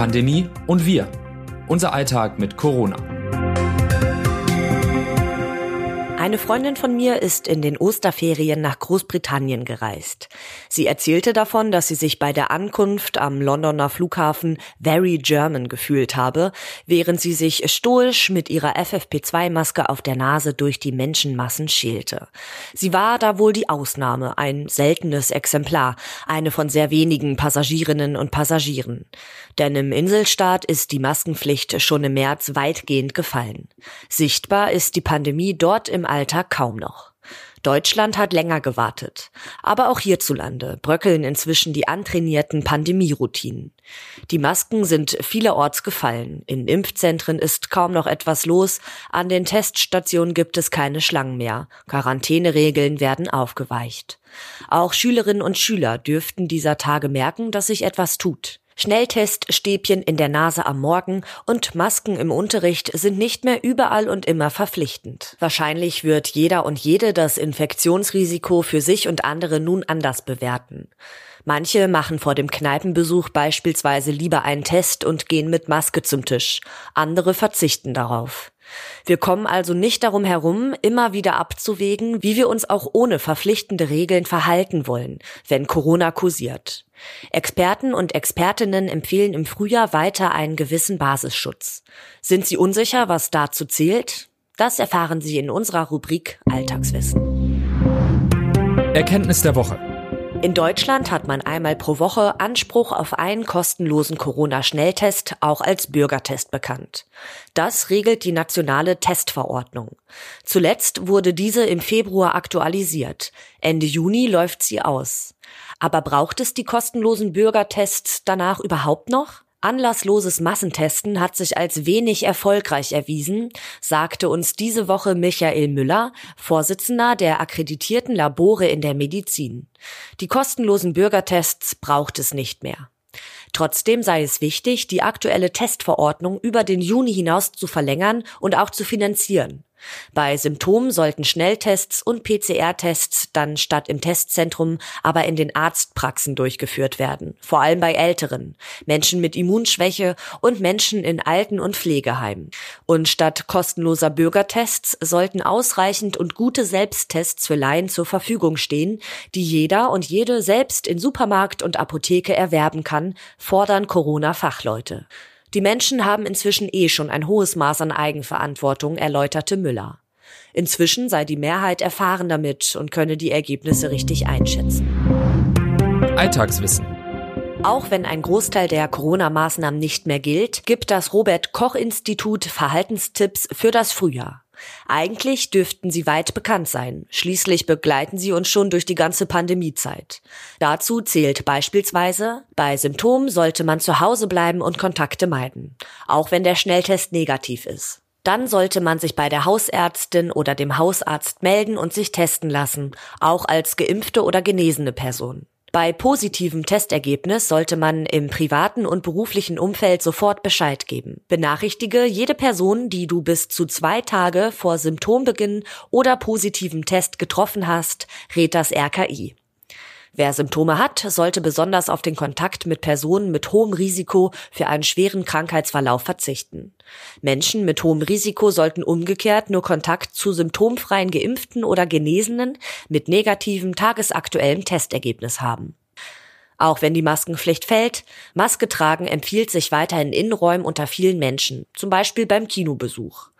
Pandemie und wir. Unser Alltag mit Corona. Eine Freundin von mir ist in den Osterferien nach Großbritannien gereist. Sie erzählte davon, dass sie sich bei der Ankunft am Londoner Flughafen very German gefühlt habe, während sie sich stoisch mit ihrer FFP2-Maske auf der Nase durch die Menschenmassen schälte. Sie war da wohl die Ausnahme, ein seltenes Exemplar, eine von sehr wenigen Passagierinnen und Passagieren. Denn im Inselstaat ist die Maskenpflicht schon im März weitgehend gefallen. Sichtbar ist die Pandemie dort im Alltag kaum noch. Deutschland hat länger gewartet. Aber auch hierzulande bröckeln inzwischen die antrainierten Pandemieroutinen. Die Masken sind vielerorts gefallen. In Impfzentren ist kaum noch etwas los. An den Teststationen gibt es keine Schlangen mehr. Quarantäneregeln werden aufgeweicht. Auch Schülerinnen und Schüler dürften dieser Tage merken, dass sich etwas tut. Schnellteststäbchen in der Nase am Morgen und Masken im Unterricht sind nicht mehr überall und immer verpflichtend. Wahrscheinlich wird jeder und jede das Infektionsrisiko für sich und andere nun anders bewerten. Manche machen vor dem Kneipenbesuch beispielsweise lieber einen Test und gehen mit Maske zum Tisch. Andere verzichten darauf. Wir kommen also nicht darum herum, immer wieder abzuwägen, wie wir uns auch ohne verpflichtende Regeln verhalten wollen, wenn Corona kursiert. Experten und Expertinnen empfehlen im Frühjahr weiter einen gewissen Basisschutz. Sind Sie unsicher, was dazu zählt? Das erfahren Sie in unserer Rubrik Alltagswissen. Erkenntnis der Woche. In Deutschland hat man einmal pro Woche Anspruch auf einen kostenlosen Corona-Schnelltest, auch als Bürgertest bekannt. Das regelt die nationale Testverordnung. Zuletzt wurde diese im Februar aktualisiert. Ende Juni läuft sie aus. Aber braucht es die kostenlosen Bürgertests danach überhaupt noch? Anlassloses Massentesten hat sich als wenig erfolgreich erwiesen, sagte uns diese Woche Michael Müller, Vorsitzender der akkreditierten Labore in der Medizin. Die kostenlosen Bürgertests braucht es nicht mehr. Trotzdem sei es wichtig, die aktuelle Testverordnung über den Juni hinaus zu verlängern und auch zu finanzieren. Bei Symptomen sollten Schnelltests und PCR-Tests dann statt im Testzentrum aber in den Arztpraxen durchgeführt werden, vor allem bei Älteren, Menschen mit Immunschwäche und Menschen in Alten- und Pflegeheimen. Und statt kostenloser Bürgertests sollten ausreichend und gute Selbsttests für Laien zur Verfügung stehen, die jeder und jede selbst in Supermarkt und Apotheke erwerben kann, fordern Corona-Fachleute. Die Menschen haben inzwischen eh schon ein hohes Maß an Eigenverantwortung, erläuterte Müller. Inzwischen sei die Mehrheit erfahren damit und könne die Ergebnisse richtig einschätzen. Alltagswissen. Auch wenn ein Großteil der Corona-Maßnahmen nicht mehr gilt, gibt das Robert Koch Institut Verhaltenstipps für das Frühjahr. Eigentlich dürften sie weit bekannt sein. Schließlich begleiten sie uns schon durch die ganze Pandemiezeit. Dazu zählt beispielsweise, bei Symptomen sollte man zu Hause bleiben und Kontakte meiden, auch wenn der Schnelltest negativ ist. Dann sollte man sich bei der Hausärztin oder dem Hausarzt melden und sich testen lassen, auch als geimpfte oder genesene Person. Bei positivem Testergebnis sollte man im privaten und beruflichen Umfeld sofort Bescheid geben. Benachrichtige jede Person, die du bis zu zwei Tage vor Symptombeginn oder positivem Test getroffen hast, rät das RKI. Wer Symptome hat, sollte besonders auf den Kontakt mit Personen mit hohem Risiko für einen schweren Krankheitsverlauf verzichten. Menschen mit hohem Risiko sollten umgekehrt nur Kontakt zu symptomfreien Geimpften oder Genesenen mit negativem tagesaktuellem Testergebnis haben. Auch wenn die Maskenpflicht fällt, Maske tragen empfiehlt sich weiter in Innenräumen unter vielen Menschen, zum Beispiel beim Kinobesuch.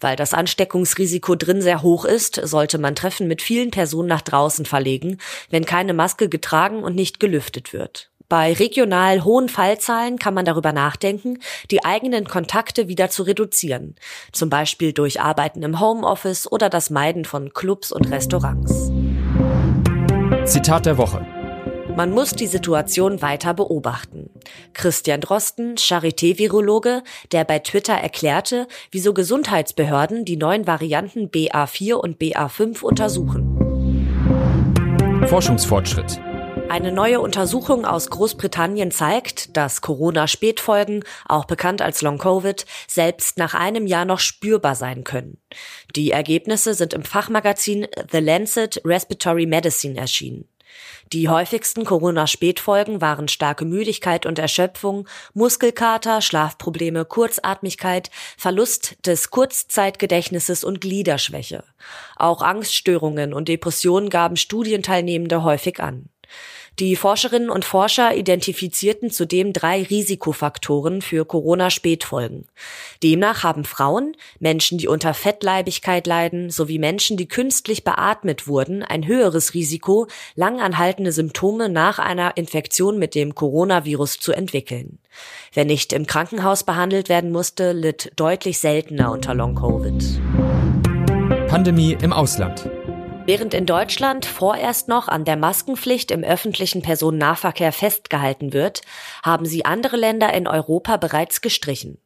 Weil das Ansteckungsrisiko drin sehr hoch ist, sollte man Treffen mit vielen Personen nach draußen verlegen, wenn keine Maske getragen und nicht gelüftet wird. Bei regional hohen Fallzahlen kann man darüber nachdenken, die eigenen Kontakte wieder zu reduzieren, zum Beispiel durch Arbeiten im Homeoffice oder das Meiden von Clubs und Restaurants. Zitat der Woche. Man muss die Situation weiter beobachten. Christian Drosten, Charité-Virologe, der bei Twitter erklärte, wieso Gesundheitsbehörden die neuen Varianten BA4 und BA5 untersuchen. Forschungsfortschritt. Eine neue Untersuchung aus Großbritannien zeigt, dass Corona-Spätfolgen, auch bekannt als Long-Covid, selbst nach einem Jahr noch spürbar sein können. Die Ergebnisse sind im Fachmagazin The Lancet Respiratory Medicine erschienen. Die häufigsten Corona-Spätfolgen waren starke Müdigkeit und Erschöpfung, Muskelkater, Schlafprobleme, Kurzatmigkeit, Verlust des Kurzzeitgedächtnisses und Gliederschwäche. Auch Angststörungen und Depressionen gaben Studienteilnehmende häufig an. Die Forscherinnen und Forscher identifizierten zudem drei Risikofaktoren für Corona-Spätfolgen. Demnach haben Frauen, Menschen, die unter Fettleibigkeit leiden, sowie Menschen, die künstlich beatmet wurden, ein höheres Risiko, langanhaltende Symptome nach einer Infektion mit dem Coronavirus zu entwickeln. Wer nicht im Krankenhaus behandelt werden musste, litt deutlich seltener unter Long-Covid. Pandemie im Ausland. Während in Deutschland vorerst noch an der Maskenpflicht im öffentlichen Personennahverkehr festgehalten wird, haben sie andere Länder in Europa bereits gestrichen.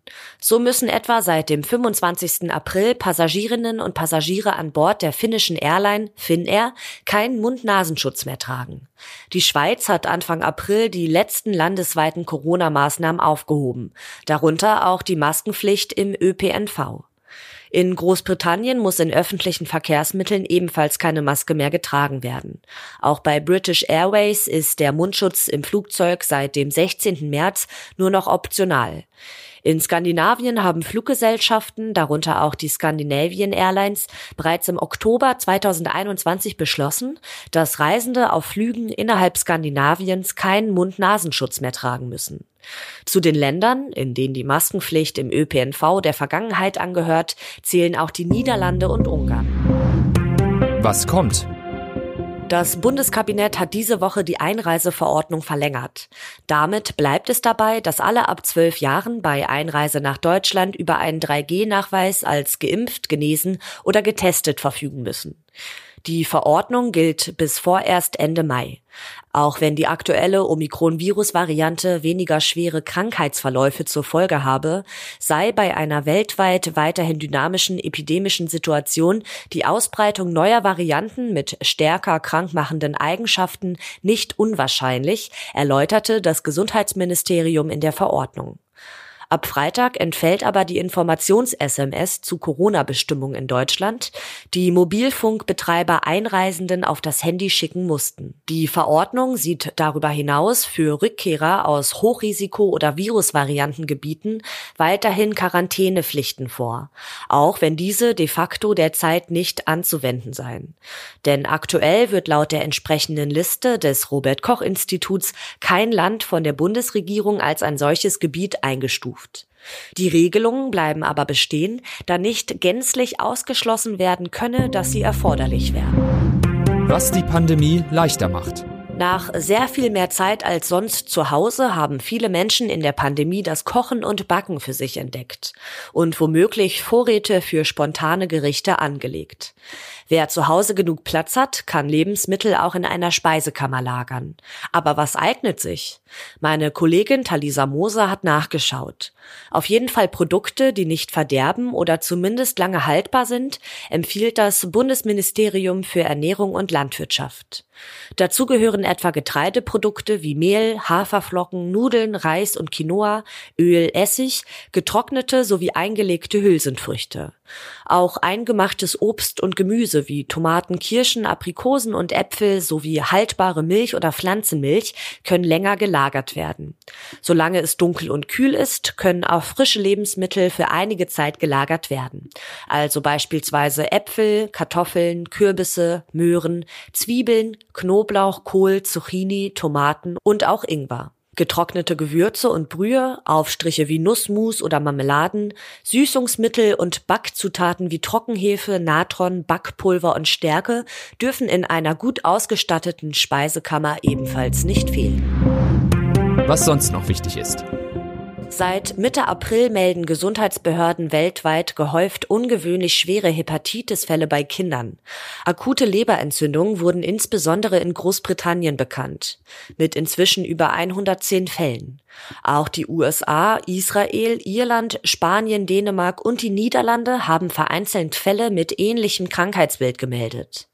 So müssen etwa seit dem 25. April Passagierinnen und Passagiere an Bord der finnischen Airline Finnair keinen Mund-Nasenschutz mehr tragen. Die Schweiz hat Anfang April die letzten landesweiten Corona-Maßnahmen aufgehoben, darunter auch die Maskenpflicht im ÖPNV. In Großbritannien muss in öffentlichen Verkehrsmitteln ebenfalls keine Maske mehr getragen werden. Auch bei British Airways ist der Mundschutz im Flugzeug seit dem 16. März nur noch optional. In Skandinavien haben Fluggesellschaften, darunter auch die Scandinavian Airlines, bereits im Oktober 2021 beschlossen, dass Reisende auf Flügen innerhalb Skandinaviens keinen Mund-Nasenschutz mehr tragen müssen. Zu den Ländern, in denen die Maskenpflicht im ÖPNV der Vergangenheit angehört, zählen auch die Niederlande und Ungarn. Was kommt? Das Bundeskabinett hat diese Woche die Einreiseverordnung verlängert. Damit bleibt es dabei, dass alle ab zwölf Jahren bei Einreise nach Deutschland über einen 3G-Nachweis als geimpft, genesen oder getestet verfügen müssen. Die Verordnung gilt bis vorerst Ende Mai. Auch wenn die aktuelle Omikron-Virus-Variante weniger schwere Krankheitsverläufe zur Folge habe, sei bei einer weltweit weiterhin dynamischen epidemischen Situation die Ausbreitung neuer Varianten mit stärker krankmachenden Eigenschaften nicht unwahrscheinlich, erläuterte das Gesundheitsministerium in der Verordnung. Ab Freitag entfällt aber die Informations-SMS zu Corona-Bestimmungen in Deutschland, die Mobilfunkbetreiber Einreisenden auf das Handy schicken mussten. Die Verordnung sieht darüber hinaus für Rückkehrer aus Hochrisiko- oder Virusvariantengebieten weiterhin Quarantänepflichten vor, auch wenn diese de facto derzeit nicht anzuwenden seien. Denn aktuell wird laut der entsprechenden Liste des Robert Koch Instituts kein Land von der Bundesregierung als ein solches Gebiet eingestuft abgestuft. Die Regelungen bleiben aber bestehen, da nicht gänzlich ausgeschlossen werden könne, dass sie erforderlich wären. Was die Pandemie leichter macht. Nach sehr viel mehr Zeit als sonst zu Hause haben viele Menschen in der Pandemie das Kochen und Backen für sich entdeckt und womöglich Vorräte für spontane Gerichte angelegt. Wer zu Hause genug Platz hat, kann Lebensmittel auch in einer Speisekammer lagern. Aber was eignet sich? Meine Kollegin Talisa Moser hat nachgeschaut. Auf jeden Fall Produkte, die nicht verderben oder zumindest lange haltbar sind, empfiehlt das Bundesministerium für Ernährung und Landwirtschaft. Dazu gehören etwa Getreideprodukte wie Mehl, Haferflocken, Nudeln, Reis und Quinoa, Öl, Essig, getrocknete sowie eingelegte Hülsenfrüchte. Auch eingemachtes Obst und Gemüse wie Tomaten, Kirschen, Aprikosen und Äpfel sowie haltbare Milch oder Pflanzenmilch können länger gelagert werden. Solange es dunkel und kühl ist, können auch frische Lebensmittel für einige Zeit gelagert werden. Also beispielsweise Äpfel, Kartoffeln, Kürbisse, Möhren, Zwiebeln, Knoblauch, Kohl, Zucchini, Tomaten und auch Ingwer getrocknete Gewürze und Brühe, Aufstriche wie Nussmus oder Marmeladen, Süßungsmittel und Backzutaten wie Trockenhefe, Natron, Backpulver und Stärke dürfen in einer gut ausgestatteten Speisekammer ebenfalls nicht fehlen. Was sonst noch wichtig ist. Seit Mitte April melden Gesundheitsbehörden weltweit gehäuft ungewöhnlich schwere Hepatitisfälle bei Kindern. Akute Leberentzündungen wurden insbesondere in Großbritannien bekannt, mit inzwischen über 110 Fällen. Auch die USA, Israel, Irland, Spanien, Dänemark und die Niederlande haben vereinzelt Fälle mit ähnlichem Krankheitsbild gemeldet.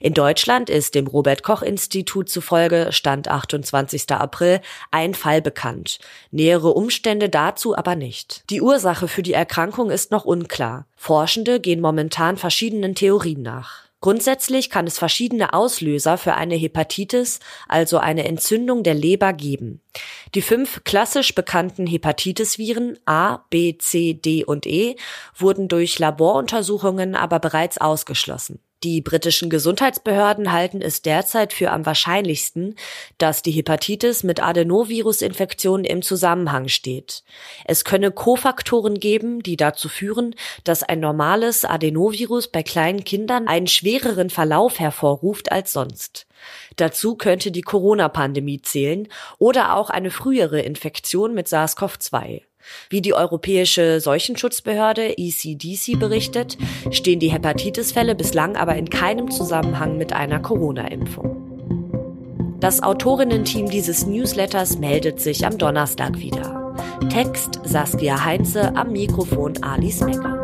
In Deutschland ist dem Robert Koch Institut zufolge Stand 28. April ein Fall bekannt. Nähere Umstände dazu aber nicht. Die Ursache für die Erkrankung ist noch unklar. Forschende gehen momentan verschiedenen Theorien nach. Grundsätzlich kann es verschiedene Auslöser für eine Hepatitis, also eine Entzündung der Leber geben. Die fünf klassisch bekannten Hepatitis-Viren A, B, C, D und E wurden durch Laboruntersuchungen aber bereits ausgeschlossen. Die britischen Gesundheitsbehörden halten es derzeit für am wahrscheinlichsten, dass die Hepatitis mit Adenovirusinfektionen im Zusammenhang steht. Es könne Kofaktoren geben, die dazu führen, dass ein normales Adenovirus bei kleinen Kindern einen schwereren Verlauf hervorruft als sonst. Dazu könnte die Corona-Pandemie zählen oder auch eine frühere Infektion mit SARS-CoV-2. Wie die Europäische Seuchenschutzbehörde ECDC berichtet, stehen die Hepatitisfälle bislang aber in keinem Zusammenhang mit einer Corona-Impfung. Das Autorinnen-Team dieses Newsletters meldet sich am Donnerstag wieder. Text Saskia Heinze, am Mikrofon Alice Mecker.